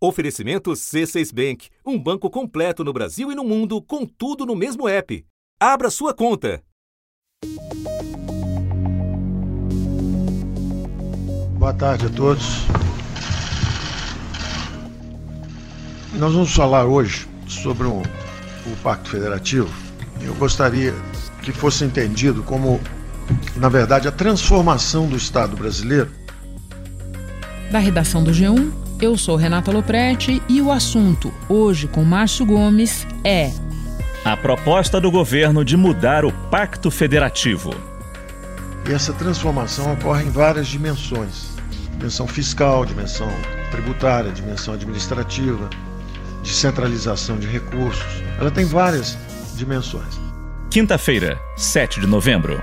Oferecimento C6 Bank, um banco completo no Brasil e no mundo, com tudo no mesmo app. Abra sua conta. Boa tarde a todos. Nós vamos falar hoje sobre o, o Pacto Federativo. Eu gostaria que fosse entendido como, na verdade, a transformação do Estado brasileiro. Da redação do G1, eu sou Renata Loprete e o assunto, hoje com Márcio Gomes, é. A proposta do governo de mudar o Pacto Federativo. E essa transformação ocorre em várias dimensões: dimensão fiscal, dimensão tributária, dimensão administrativa, descentralização de recursos. Ela tem várias dimensões. Quinta-feira, 7 de novembro.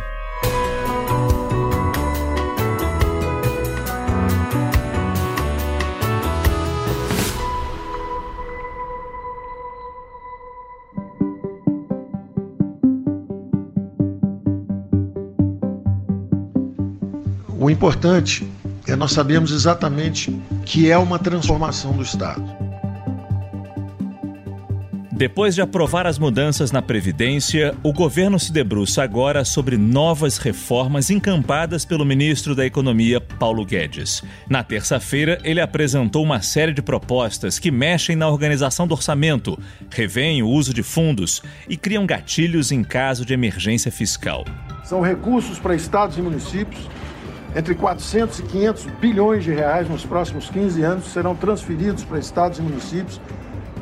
O importante é nós sabemos exatamente que é uma transformação do Estado. Depois de aprovar as mudanças na Previdência, o governo se debruça agora sobre novas reformas encampadas pelo ministro da Economia, Paulo Guedes. Na terça-feira, ele apresentou uma série de propostas que mexem na organização do orçamento, revêem o uso de fundos e criam gatilhos em caso de emergência fiscal. São recursos para estados e municípios entre 400 e 500 bilhões de reais nos próximos 15 anos serão transferidos para estados e municípios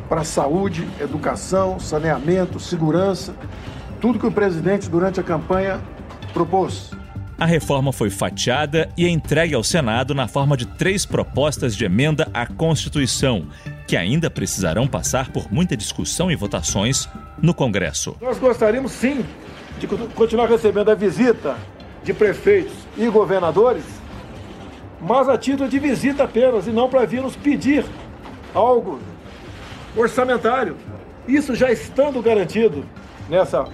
para saúde, educação, saneamento, segurança, tudo que o presidente durante a campanha propôs. A reforma foi fatiada e entregue ao Senado na forma de três propostas de emenda à Constituição, que ainda precisarão passar por muita discussão e votações no Congresso. Nós gostaríamos sim de continuar recebendo a visita de prefeitos e governadores, mas a título de visita apenas e não para vir nos pedir algo orçamentário. Isso já estando garantido nessa,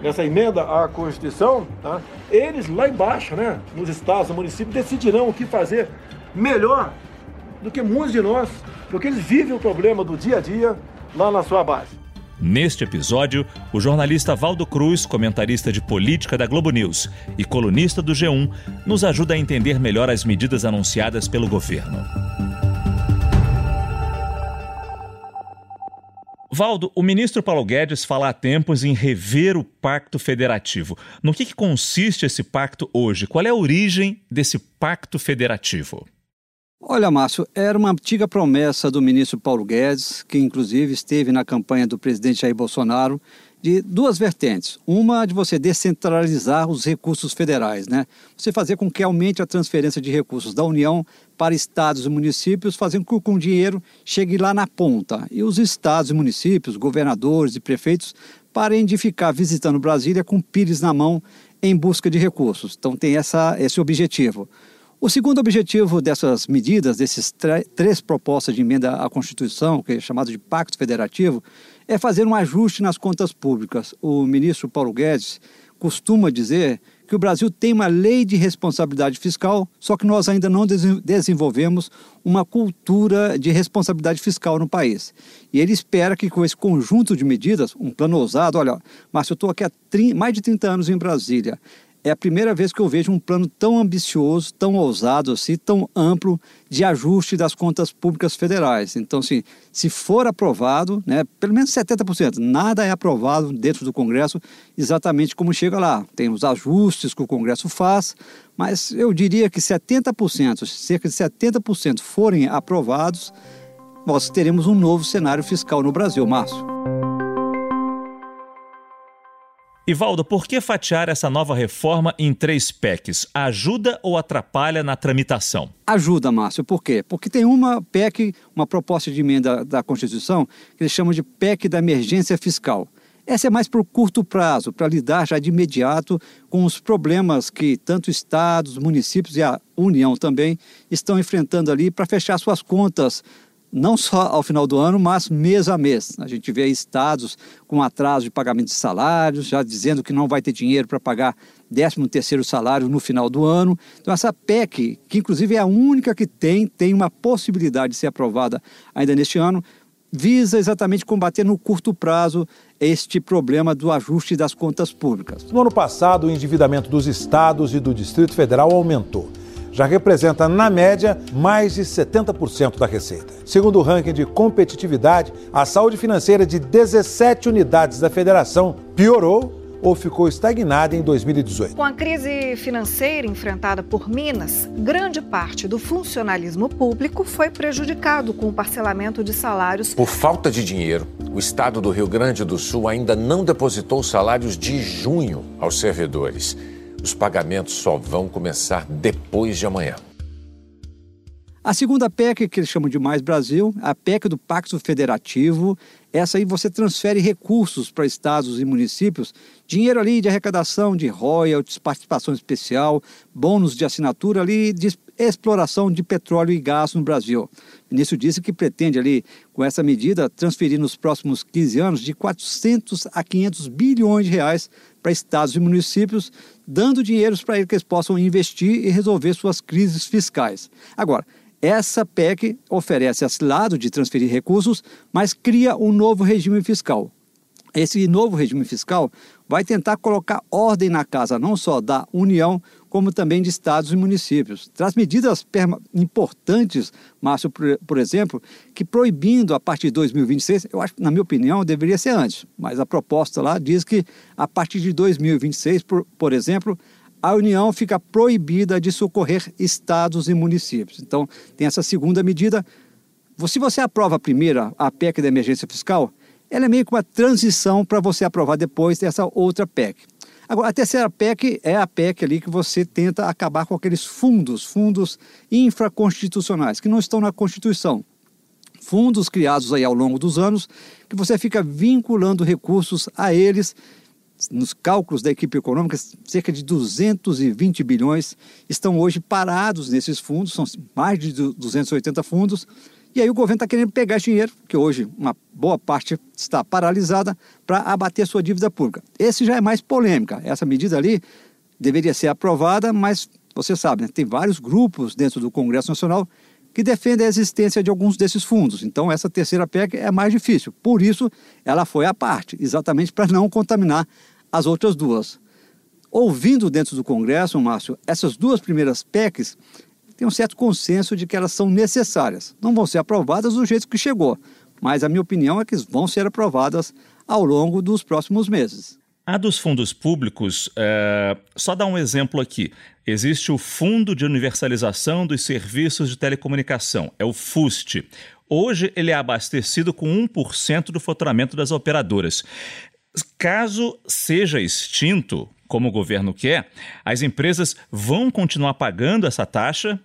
nessa emenda à Constituição, tá? eles lá embaixo, né, nos estados, no município, decidirão o que fazer melhor do que muitos de nós, porque eles vivem o problema do dia a dia lá na sua base. Neste episódio, o jornalista Valdo Cruz, comentarista de política da Globo News e colunista do G1, nos ajuda a entender melhor as medidas anunciadas pelo governo. Valdo, o ministro Paulo Guedes fala há tempos em rever o pacto federativo. No que, que consiste esse pacto hoje? Qual é a origem desse pacto federativo? Olha, Márcio, era uma antiga promessa do ministro Paulo Guedes, que inclusive esteve na campanha do presidente Jair Bolsonaro, de duas vertentes. Uma de você descentralizar os recursos federais, né? Você fazer com que aumente a transferência de recursos da União para estados e municípios, fazendo com que o dinheiro chegue lá na ponta. E os estados e municípios, governadores e prefeitos, parem de ficar visitando Brasília com pires na mão em busca de recursos. Então tem essa, esse objetivo. O segundo objetivo dessas medidas, desses três propostas de emenda à Constituição, que é chamado de Pacto Federativo, é fazer um ajuste nas contas públicas. O ministro Paulo Guedes costuma dizer que o Brasil tem uma lei de responsabilidade fiscal, só que nós ainda não desenvolvemos uma cultura de responsabilidade fiscal no país. E ele espera que com esse conjunto de medidas, um plano ousado, olha, Márcio, eu estou aqui há mais de 30 anos em Brasília é a primeira vez que eu vejo um plano tão ambicioso, tão ousado assim, tão amplo de ajuste das contas públicas federais. Então, assim, se for aprovado, né, pelo menos 70%, nada é aprovado dentro do Congresso exatamente como chega lá. Tem os ajustes que o Congresso faz, mas eu diria que 70%, cerca de 70% forem aprovados, nós teremos um novo cenário fiscal no Brasil, Márcio. Ivaldo, por que fatiar essa nova reforma em três PECs? Ajuda ou atrapalha na tramitação? Ajuda, Márcio. Por quê? Porque tem uma PEC, uma proposta de emenda da Constituição, que eles chamam de PEC da emergência fiscal. Essa é mais para o curto prazo, para lidar já de imediato com os problemas que tanto estados, municípios e a União também estão enfrentando ali para fechar suas contas não só ao final do ano, mas mês a mês. A gente vê estados com atraso de pagamento de salários, já dizendo que não vai ter dinheiro para pagar 13 terceiro salário no final do ano. Então essa PEC, que inclusive é a única que tem, tem uma possibilidade de ser aprovada ainda neste ano, visa exatamente combater no curto prazo este problema do ajuste das contas públicas. No ano passado, o endividamento dos estados e do Distrito Federal aumentou. Já representa, na média, mais de 70% da receita. Segundo o ranking de competitividade, a saúde financeira de 17 unidades da federação piorou ou ficou estagnada em 2018. Com a crise financeira enfrentada por Minas, grande parte do funcionalismo público foi prejudicado com o parcelamento de salários. Por falta de dinheiro, o estado do Rio Grande do Sul ainda não depositou salários de junho aos servidores. Os pagamentos só vão começar depois de amanhã. A segunda PEC, que eles chamam de Mais Brasil, a PEC do Pacto Federativo, essa aí você transfere recursos para estados e municípios, dinheiro ali de arrecadação de royalties, participação especial, bônus de assinatura ali de exploração de petróleo e gás no Brasil. O ministro disse que pretende ali, com essa medida, transferir nos próximos 15 anos de 400 a 500 bilhões de reais para estados e municípios, dando dinheiros para que eles possam investir e resolver suas crises fiscais. Agora, essa PEC oferece esse lado de transferir recursos, mas cria um novo regime fiscal. Esse novo regime fiscal vai tentar colocar ordem na casa não só da União, como também de estados e municípios. Traz medidas importantes, Márcio, por, por, exemplo, que proibindo a partir de 2026, eu acho, na minha opinião, deveria ser antes, mas a proposta lá diz que a partir de 2026, por, por exemplo, a União fica proibida de socorrer estados e municípios. Então, tem essa segunda medida. Se você aprova a primeira, a PEC da emergência fiscal, ela é meio que uma transição para você aprovar depois essa outra PEC. Agora, a terceira PEC é a PEC ali que você tenta acabar com aqueles fundos, fundos infraconstitucionais, que não estão na Constituição. Fundos criados aí ao longo dos anos, que você fica vinculando recursos a eles nos cálculos da equipe econômica, cerca de 220 bilhões estão hoje parados nesses fundos, são mais de 280 fundos. E aí o governo está querendo pegar esse dinheiro, que hoje uma boa parte está paralisada, para abater sua dívida pública. Esse já é mais polêmica. Essa medida ali deveria ser aprovada, mas você sabe, né, tem vários grupos dentro do Congresso Nacional que defendem a existência de alguns desses fundos. Então, essa terceira PEC é mais difícil. Por isso, ela foi à parte, exatamente para não contaminar as outras duas. Ouvindo dentro do Congresso, Márcio, essas duas primeiras PECs tem um certo consenso de que elas são necessárias. Não vão ser aprovadas do jeito que chegou, mas a minha opinião é que vão ser aprovadas ao longo dos próximos meses. A dos fundos públicos, é... só dar um exemplo aqui. Existe o Fundo de Universalização dos Serviços de Telecomunicação, é o FUST. Hoje ele é abastecido com 1% do faturamento das operadoras. Caso seja extinto, como o governo quer, as empresas vão continuar pagando essa taxa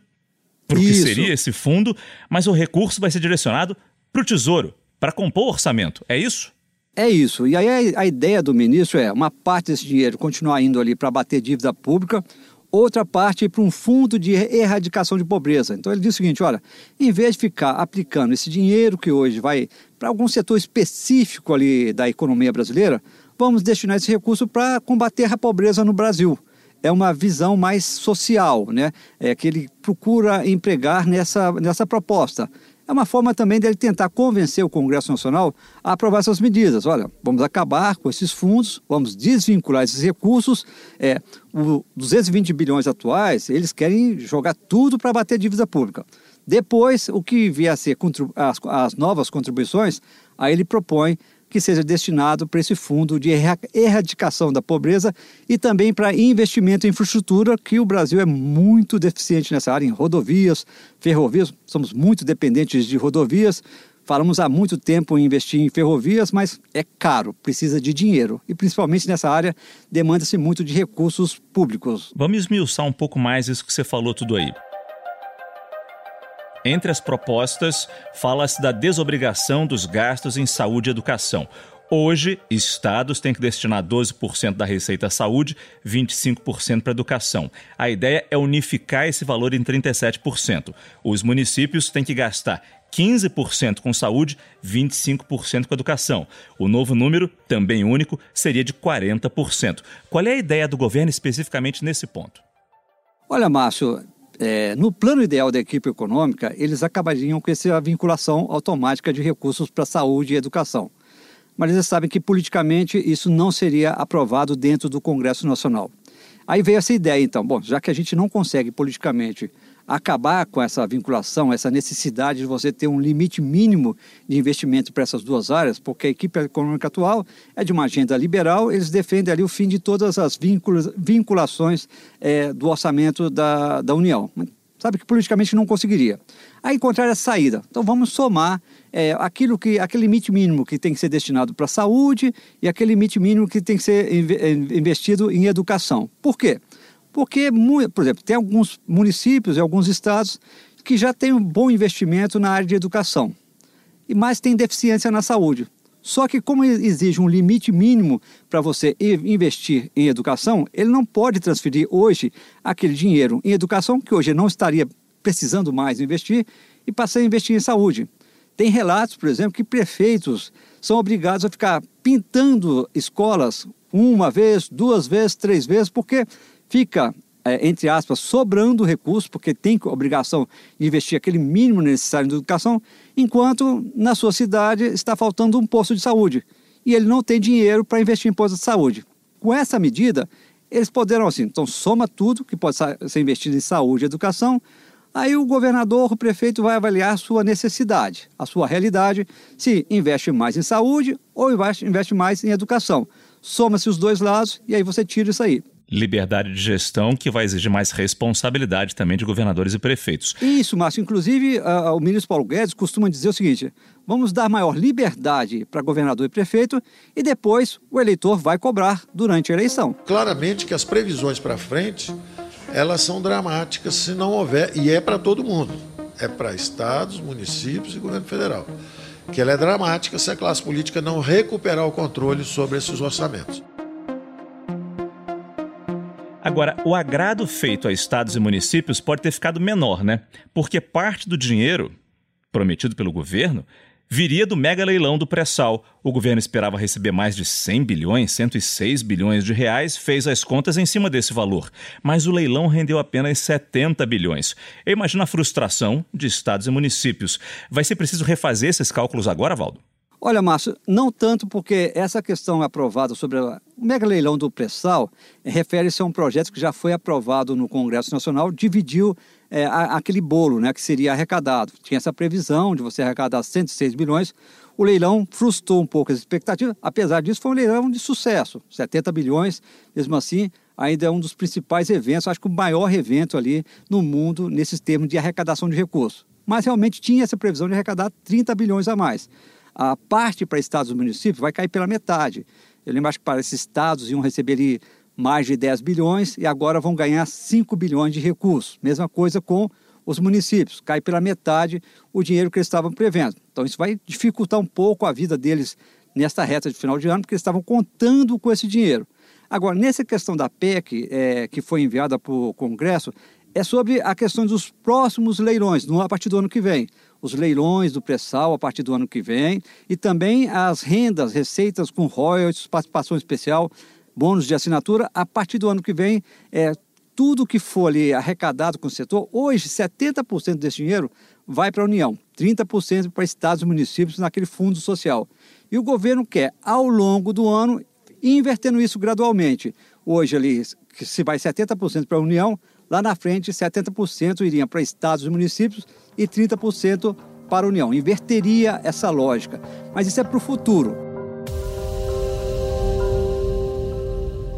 para o que seria esse fundo, mas o recurso vai ser direcionado para o Tesouro, para compor o orçamento. É isso? É isso. E aí a, ideia do ministro é uma parte desse dinheiro continuar indo ali para bater dívida pública, outra parte para um fundo de erradicação de pobreza. Então ele diz o seguinte: olha, em vez de ficar aplicando esse dinheiro que hoje vai para algum setor específico ali da economia brasileira, vamos destinar esse recurso para combater a pobreza no Brasil. É uma visão mais social, né? É que ele procura empregar nessa, nessa proposta. É uma forma também dele tentar convencer o Congresso Nacional a aprovar essas medidas. Olha, vamos acabar com esses fundos, vamos desvincular esses recursos. É, os 220 bilhões atuais, eles querem jogar tudo para bater dívida pública. Depois, o que vier a ser as, as novas contribuições, aí ele propõe que seja destinado para esse fundo de erradicação da pobreza e também para investimento em infraestrutura, que o Brasil é muito deficiente nessa área, em rodovias, ferrovias, somos muito dependentes de rodovias. Falamos há muito tempo em investir em ferrovias, mas é caro, precisa de dinheiro. E principalmente nessa área, demanda-se muito de recursos públicos. Vamos esmiuçar um pouco mais isso que você falou tudo aí. Entre as propostas, fala-se da desobrigação dos gastos em saúde e educação. Hoje, estados têm que destinar 12% da receita à saúde, 25% para a educação. A ideia é unificar esse valor em 37%. Os municípios têm que gastar 15% com saúde, 25% com educação. O novo número, também único, seria de 40%. Qual é a ideia do governo especificamente nesse ponto? Olha, Márcio, é, no plano ideal da equipe econômica, eles acabariam com essa vinculação automática de recursos para saúde e educação. Mas eles sabem que politicamente isso não seria aprovado dentro do Congresso Nacional. Aí veio essa ideia, então, bom, já que a gente não consegue politicamente acabar com essa vinculação, essa necessidade de você ter um limite mínimo de investimento para essas duas áreas, porque a equipe econômica atual é de uma agenda liberal, eles defendem ali o fim de todas as vinculações é, do orçamento da, da União. Sabe que politicamente não conseguiria. Aí encontrar saída. Então vamos somar é, aquilo que, aquele limite mínimo que tem que ser destinado para a saúde e aquele limite mínimo que tem que ser é, investido em educação. Por quê? Porque, por exemplo, tem alguns municípios e alguns estados que já têm um bom investimento na área de educação, e mais tem deficiência na saúde. Só que, como exige um limite mínimo para você investir em educação, ele não pode transferir hoje aquele dinheiro em educação, que hoje não estaria precisando mais investir, e passar a investir em saúde. Tem relatos, por exemplo, que prefeitos são obrigados a ficar pintando escolas uma vez, duas vezes, três vezes, porque fica, é, entre aspas, sobrando recurso, porque tem obrigação de investir aquele mínimo necessário em educação, enquanto na sua cidade está faltando um posto de saúde e ele não tem dinheiro para investir em posto de saúde. Com essa medida, eles poderão, assim, então soma tudo que pode ser investido em saúde e educação, Aí o governador, o prefeito vai avaliar a sua necessidade, a sua realidade, se investe mais em saúde ou investe mais em educação. Soma-se os dois lados e aí você tira isso aí. Liberdade de gestão que vai exigir mais responsabilidade também de governadores e prefeitos. Isso, Márcio. Inclusive, uh, o ministro Paulo Guedes costuma dizer o seguinte: vamos dar maior liberdade para governador e prefeito e depois o eleitor vai cobrar durante a eleição. Claramente que as previsões para frente elas são dramáticas se não houver, e é para todo mundo, é para estados, municípios e governo federal, que ela é dramática se a classe política não recuperar o controle sobre esses orçamentos. Agora, o agrado feito a estados e municípios pode ter ficado menor, né? Porque parte do dinheiro prometido pelo governo viria do mega leilão do pré-sal. O governo esperava receber mais de 100 bilhões, 106 bilhões de reais, fez as contas em cima desse valor. Mas o leilão rendeu apenas 70 bilhões. Eu imagino a frustração de estados e municípios. Vai ser preciso refazer esses cálculos agora, Valdo? Olha, Márcio, não tanto porque essa questão aprovada sobre o mega leilão do pré-sal refere-se a um projeto que já foi aprovado no Congresso Nacional, dividiu é, aquele bolo né, que seria arrecadado. Tinha essa previsão de você arrecadar 106 bilhões. O leilão frustrou um pouco as expectativas, apesar disso, foi um leilão de sucesso 70 bilhões, mesmo assim, ainda é um dos principais eventos, acho que o maior evento ali no mundo nesses termos de arrecadação de recursos. Mas realmente tinha essa previsão de arrecadar 30 bilhões a mais. A parte para estados e municípios vai cair pela metade. Eu lembro que para esses estados iam receber mais de 10 bilhões e agora vão ganhar 5 bilhões de recursos. Mesma coisa com os municípios, cai pela metade o dinheiro que eles estavam prevendo. Então isso vai dificultar um pouco a vida deles nesta reta de final de ano, porque eles estavam contando com esse dinheiro. Agora, nessa questão da PEC, é, que foi enviada para o Congresso, é sobre a questão dos próximos leilões, a partir do ano que vem. Os leilões do pré-sal a partir do ano que vem e também as rendas, receitas com royalties, participação especial bônus de assinatura, a partir do ano que vem, é, tudo que for ali arrecadado com o setor, hoje 70% desse dinheiro vai para a União, 30% para estados e municípios naquele fundo social. E o governo quer, ao longo do ano, invertendo isso gradualmente. Hoje ali, se vai 70% para a União, lá na frente 70% iriam para estados e municípios e 30% para a União. Inverteria essa lógica. Mas isso é para o futuro.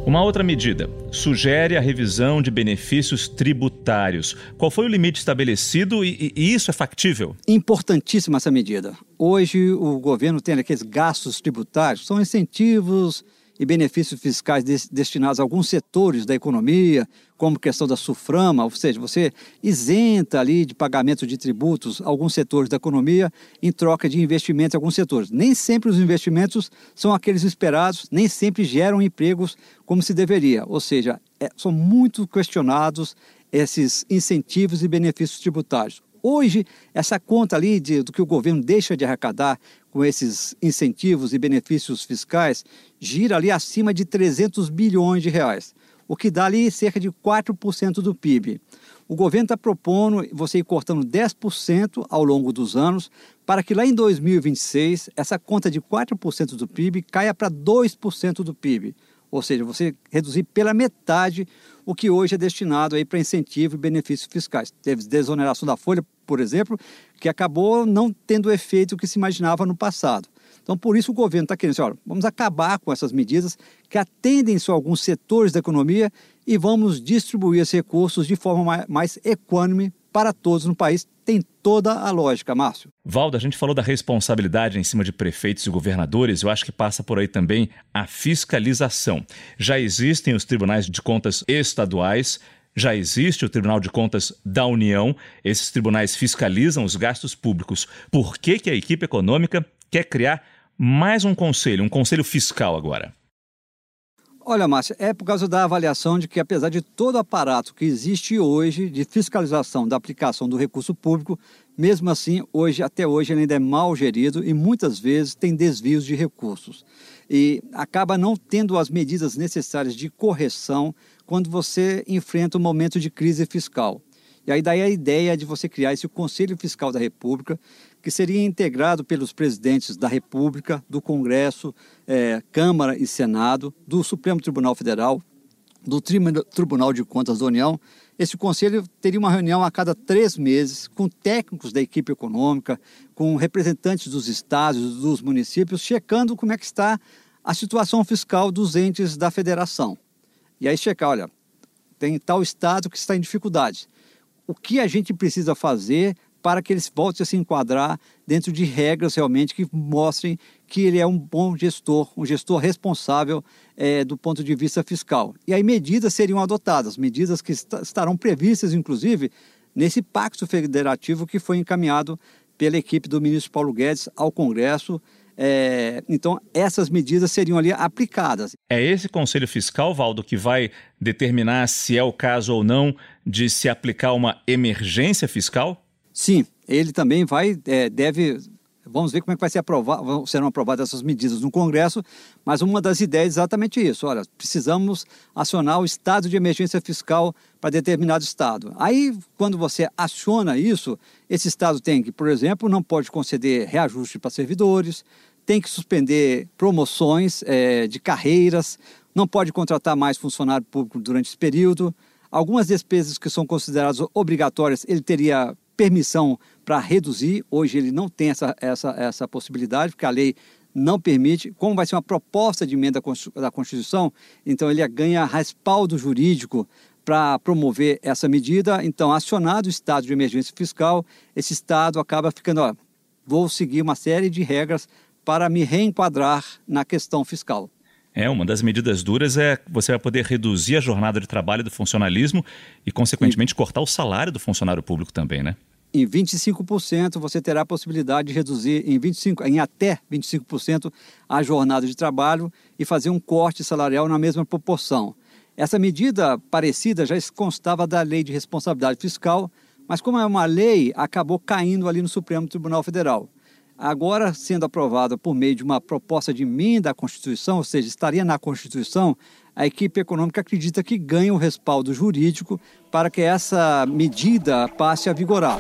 Uma outra medida sugere a revisão de benefícios tributários. Qual foi o limite estabelecido e, e, isso é factível? Importantíssima essa medida. Hoje o governo tem aqueles gastos tributários, são incentivos e benefícios fiscais destinados a alguns setores da economia, como questão da SUFRAMA, ou seja, você isenta ali de pagamento de tributos alguns setores da economia em troca de investimentos em alguns setores. Nem sempre os investimentos são aqueles esperados, nem sempre geram empregos como se deveria, ou seja, é, são muito questionados esses incentivos e benefícios tributários. Hoje, essa conta ali de, do que o governo deixa de arrecadar com esses incentivos e benefícios fiscais gira ali acima de 300 bilhões de reais, o que dá ali cerca de 4% do PIB. O governo está propondo você ir cortando 10% ao longo dos anos, para que lá em 2026 essa conta de 4% do PIB caia para 2% do PIB. Ou seja, você reduzir pela metade o que hoje é destinado para incentivo e benefícios fiscais. Teve desoneração da folha, por exemplo, que acabou não tendo o efeito que se imaginava no passado. Então, por isso o governo está querendo olha, vamos acabar com essas medidas que atendem só alguns setores da economia e vamos distribuir esses recursos de forma mais equânime para todos no país. Tem toda a lógica, Márcio. Valdo, a gente falou da responsabilidade em cima de prefeitos e governadores. Eu acho que passa por aí também a fiscalização. Já existem os tribunais de contas estaduais. Já existe o Tribunal de Contas da União. Esses tribunais fiscalizam os gastos públicos. Por que, que a equipe econômica quer criar mais um conselho, um conselho fiscal agora? Olha, Márcia, é por causa da avaliação de que, apesar de todo o aparato que existe hoje de fiscalização da aplicação do recurso público, mesmo assim, hoje, até hoje, ele ainda é mal gerido e muitas vezes tem desvios de recursos. E acaba não tendo as medidas necessárias de correção quando você enfrenta um momento de crise fiscal. E aí daí a ideia de você criar esse Conselho Fiscal da República, que seria integrado pelos presidentes da República, do Congresso, é, Câmara e Senado, do Supremo Tribunal Federal, do Tribunal de Contas da União. Esse conselho teria uma reunião a cada três meses com técnicos da equipe econômica, com representantes dos estados, dos municípios, checando como é que está a situação fiscal dos entes da federação. E aí checar, olha, tem tal estado que está em dificuldade. O que a gente precisa fazer para que eles voltem a se enquadrar dentro de regras realmente que mostrem que ele é um bom gestor, um gestor responsável é, do ponto de vista fiscal. E aí medidas seriam adotadas, medidas que est estarão previstas, inclusive, nesse pacto federativo que foi encaminhado pela equipe do ministro Paulo Guedes ao Congresso. É, então, essas medidas seriam ali aplicadas. É esse Conselho Fiscal, Valdo, que vai determinar se é o caso ou não de se aplicar uma emergência fiscal? Sim, ele também vai, é, deve. Vamos ver como é que vai ser aprovado, serão aprovadas essas medidas no Congresso, mas uma das ideias é exatamente isso. Olha, precisamos acionar o estado de emergência fiscal para determinado estado. Aí, quando você aciona isso, esse estado tem que, por exemplo, não pode conceder reajuste para servidores, tem que suspender promoções é, de carreiras, não pode contratar mais funcionário público durante esse período. Algumas despesas que são consideradas obrigatórias, ele teria permissão para reduzir. Hoje ele não tem essa, essa, essa possibilidade, porque a lei não permite. Como vai ser uma proposta de emenda da Constituição, então ele ganha respaldo jurídico para promover essa medida. Então, acionado o estado de emergência fiscal, esse estado acaba ficando, ó, vou seguir uma série de regras para me reenquadrar na questão fiscal. É, uma das medidas duras é você vai poder reduzir a jornada de trabalho do funcionalismo e, consequentemente, e... cortar o salário do funcionário público também, né? em 25% você terá a possibilidade de reduzir em, 25, em até 25% a jornada de trabalho e fazer um corte salarial na mesma proporção. Essa medida parecida já constava da Lei de Responsabilidade Fiscal, mas como é uma lei, acabou caindo ali no Supremo Tribunal Federal. Agora, sendo aprovada por meio de uma proposta de emenda à Constituição, ou seja, estaria na Constituição, a equipe econômica acredita que ganha o respaldo jurídico para que essa medida passe a vigorar.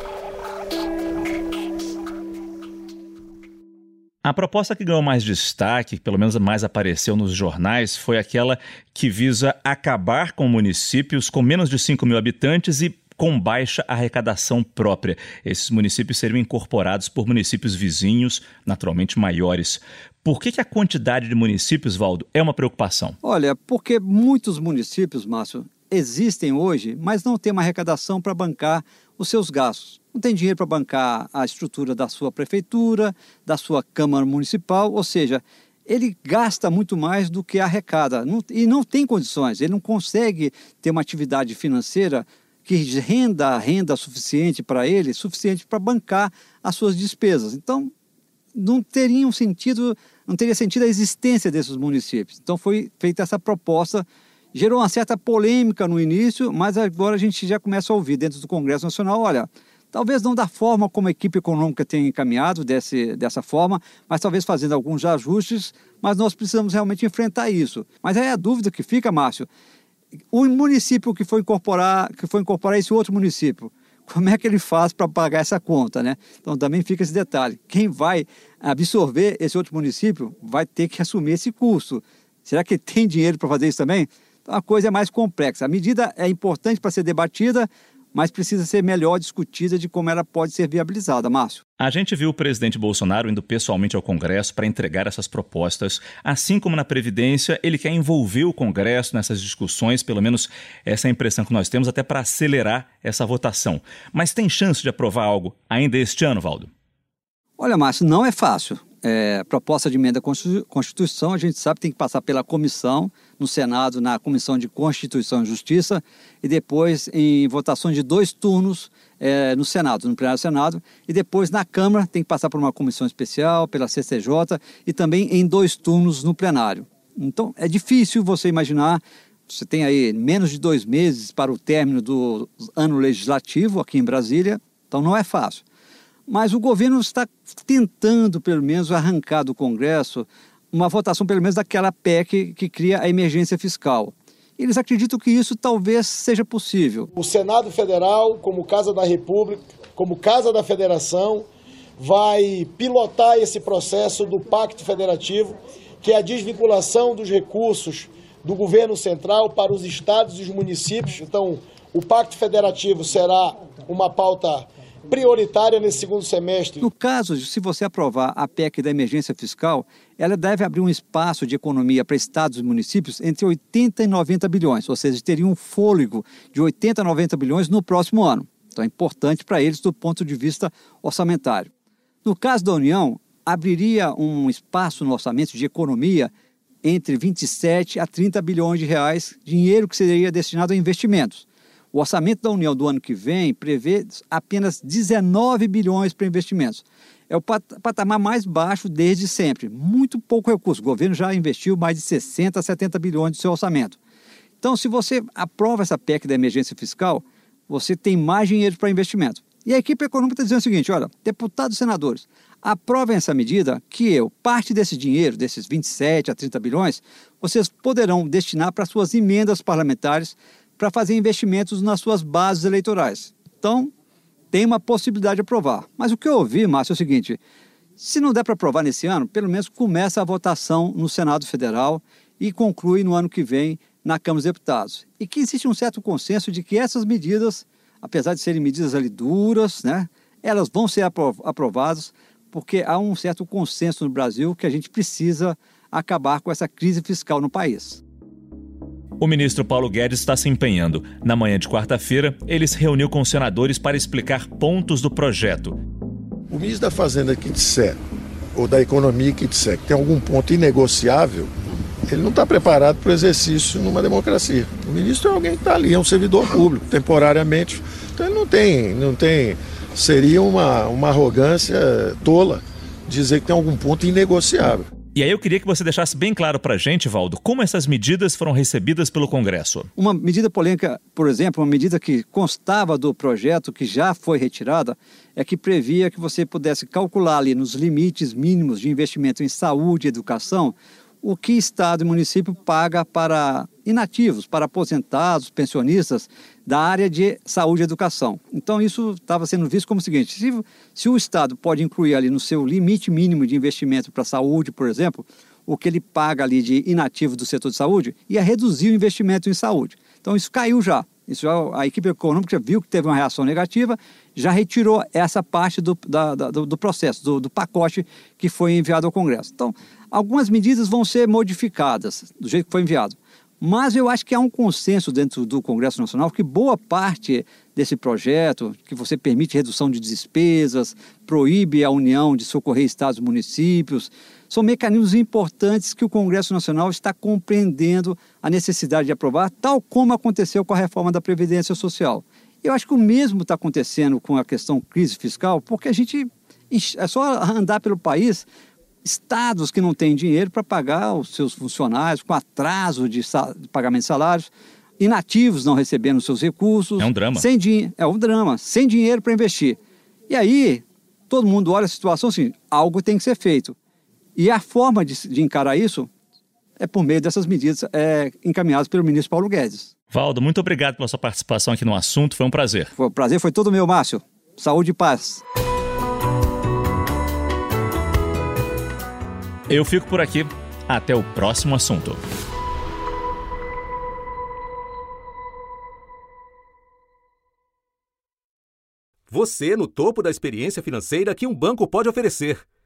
A proposta que ganhou mais destaque, pelo menos mais apareceu nos jornais, foi aquela que visa acabar com municípios com menos de 5 mil habitantes e com baixa arrecadação própria. Esses municípios seriam incorporados por municípios vizinhos, naturalmente maiores. Por que, que a quantidade de municípios, Valdo, é uma preocupação? Olha, porque muitos municípios, Márcio, existem hoje, mas não têm uma arrecadação para bancar os seus gastos não tem dinheiro para bancar a estrutura da sua prefeitura, da sua Câmara Municipal, ou seja, ele gasta muito mais do que arrecada não, e não tem condições, ele não consegue ter uma atividade financeira que renda renda suficiente para ele, suficiente para bancar as suas despesas. Então, não teria um sentido, não teria sentido a existência desses municípios. Então foi feita essa proposta, gerou uma certa polêmica no início, mas agora a gente já começa a ouvir dentro do Congresso Nacional, olha, Talvez não da forma como a equipe econômica tem encaminhado desse, dessa forma, mas talvez fazendo alguns ajustes, mas nós precisamos realmente enfrentar isso. Mas aí a dúvida que fica, Márcio, o município que foi incorporar, que foi incorporar esse outro município, como é que ele faz para pagar essa conta, né? Então também fica esse detalhe. Quem vai absorver esse outro município vai ter que assumir esse custo. Será que tem dinheiro para fazer isso também? Então a coisa é mais complexa. A medida é importante para ser debatida, mas precisa ser melhor discutida de como ela pode ser viabilizada, Márcio. A gente viu o presidente Bolsonaro indo pessoalmente ao Congresso para entregar essas propostas. Assim como na Previdência, ele quer envolver o Congresso nessas discussões, pelo menos essa é a impressão que nós temos, até para acelerar essa votação. Mas tem chance de aprovar algo ainda este ano, Valdo? Olha, Márcio, não é fácil é, proposta de emenda à Constituição, a gente sabe que tem que passar pela comissão, no Senado, na Comissão de Constituição e Justiça, e depois em votações de dois turnos é, no Senado, no plenário do Senado, e depois na Câmara tem que passar por uma comissão especial, pela CCJ, e também em dois turnos no plenário. Então é difícil você imaginar, você tem aí menos de dois meses para o término do ano legislativo aqui em Brasília, então não é fácil. Mas o governo está tentando, pelo menos, arrancar do Congresso uma votação, pelo menos, daquela PEC que cria a emergência fiscal. Eles acreditam que isso talvez seja possível. O Senado Federal, como Casa da República, como Casa da Federação, vai pilotar esse processo do Pacto Federativo, que é a desvinculação dos recursos do governo central para os estados e os municípios. Então, o Pacto Federativo será uma pauta prioritária nesse segundo semestre. No caso, se você aprovar a PEC da emergência fiscal, ela deve abrir um espaço de economia para estados e municípios entre 80 e 90 bilhões, ou seja, teria um fôlego de 80 a 90 bilhões no próximo ano. Então é importante para eles do ponto de vista orçamentário. No caso da União, abriria um espaço no orçamento de economia entre 27 a 30 bilhões de reais, dinheiro que seria destinado a investimentos. O orçamento da União do ano que vem prevê apenas 19 bilhões para investimentos. É o patamar mais baixo desde sempre. Muito pouco recurso. O governo já investiu mais de 60 a 70 bilhões do seu orçamento. Então, se você aprova essa PEC da emergência fiscal, você tem mais dinheiro para investimento. E a equipe econômica está dizendo o seguinte: olha, deputados e senadores, aprovem essa medida que eu, parte desse dinheiro, desses 27 a 30 bilhões, vocês poderão destinar para suas emendas parlamentares para fazer investimentos nas suas bases eleitorais. Então, tem uma possibilidade de aprovar. Mas o que eu ouvi, Márcio, é o seguinte: se não der para aprovar nesse ano, pelo menos começa a votação no Senado Federal e conclui no ano que vem na Câmara dos Deputados. E que existe um certo consenso de que essas medidas, apesar de serem medidas ali duras, né, elas vão ser aprovadas porque há um certo consenso no Brasil que a gente precisa acabar com essa crise fiscal no país. O ministro Paulo Guedes está se empenhando. Na manhã de quarta-feira, ele se reuniu com senadores para explicar pontos do projeto. O ministro da Fazenda que disser, ou da Economia que disser que tem algum ponto inegociável, ele não está preparado para o exercício numa democracia. O ministro é alguém que está ali, é um servidor público, temporariamente. Então ele não tem, não tem. Seria uma, uma arrogância tola dizer que tem algum ponto inegociável. E aí eu queria que você deixasse bem claro para a gente, Valdo, como essas medidas foram recebidas pelo Congresso. Uma medida polêmica, por exemplo, uma medida que constava do projeto, que já foi retirada, é que previa que você pudesse calcular ali nos limites mínimos de investimento em saúde e educação o que Estado e município paga para inativos, para aposentados, pensionistas da área de saúde e educação. Então, isso estava sendo visto como o seguinte: se, se o Estado pode incluir ali no seu limite mínimo de investimento para saúde, por exemplo, o que ele paga ali de inativo do setor de saúde, ia reduzir o investimento em saúde. Então, isso caiu já. Isso já, a equipe econômica viu que teve uma reação negativa, já retirou essa parte do, da, do, do, processo, do, do pacote que foi enviado ao Congresso. Então, algumas medidas vão ser modificadas do jeito que foi enviado. Mas eu acho que há um consenso dentro do Congresso Nacional que boa parte desse projeto, que você permite redução de despesas, proíbe a União de socorrer estados e municípios, são mecanismos importantes que o Congresso Nacional está compreendendo a necessidade de aprovar, tal como aconteceu com a reforma da Previdência Social. Eu acho que o mesmo está acontecendo com a questão crise fiscal, porque a gente é só andar pelo país estados que não têm dinheiro para pagar os seus funcionários com atraso de, pagamento de salários. inativos não recebendo seus recursos. É um drama. Sem dinheiro, é um drama, sem dinheiro para investir. E aí, todo mundo olha a situação assim, algo tem que ser feito. E a forma de, de encarar isso é por meio dessas medidas é, encaminhadas pelo ministro Paulo Guedes. Valdo, muito obrigado pela sua participação aqui no assunto, foi um prazer. Foi um prazer, foi todo meu, Márcio. Saúde e paz. Eu fico por aqui. Até o próximo assunto. Você no topo da experiência financeira que um banco pode oferecer.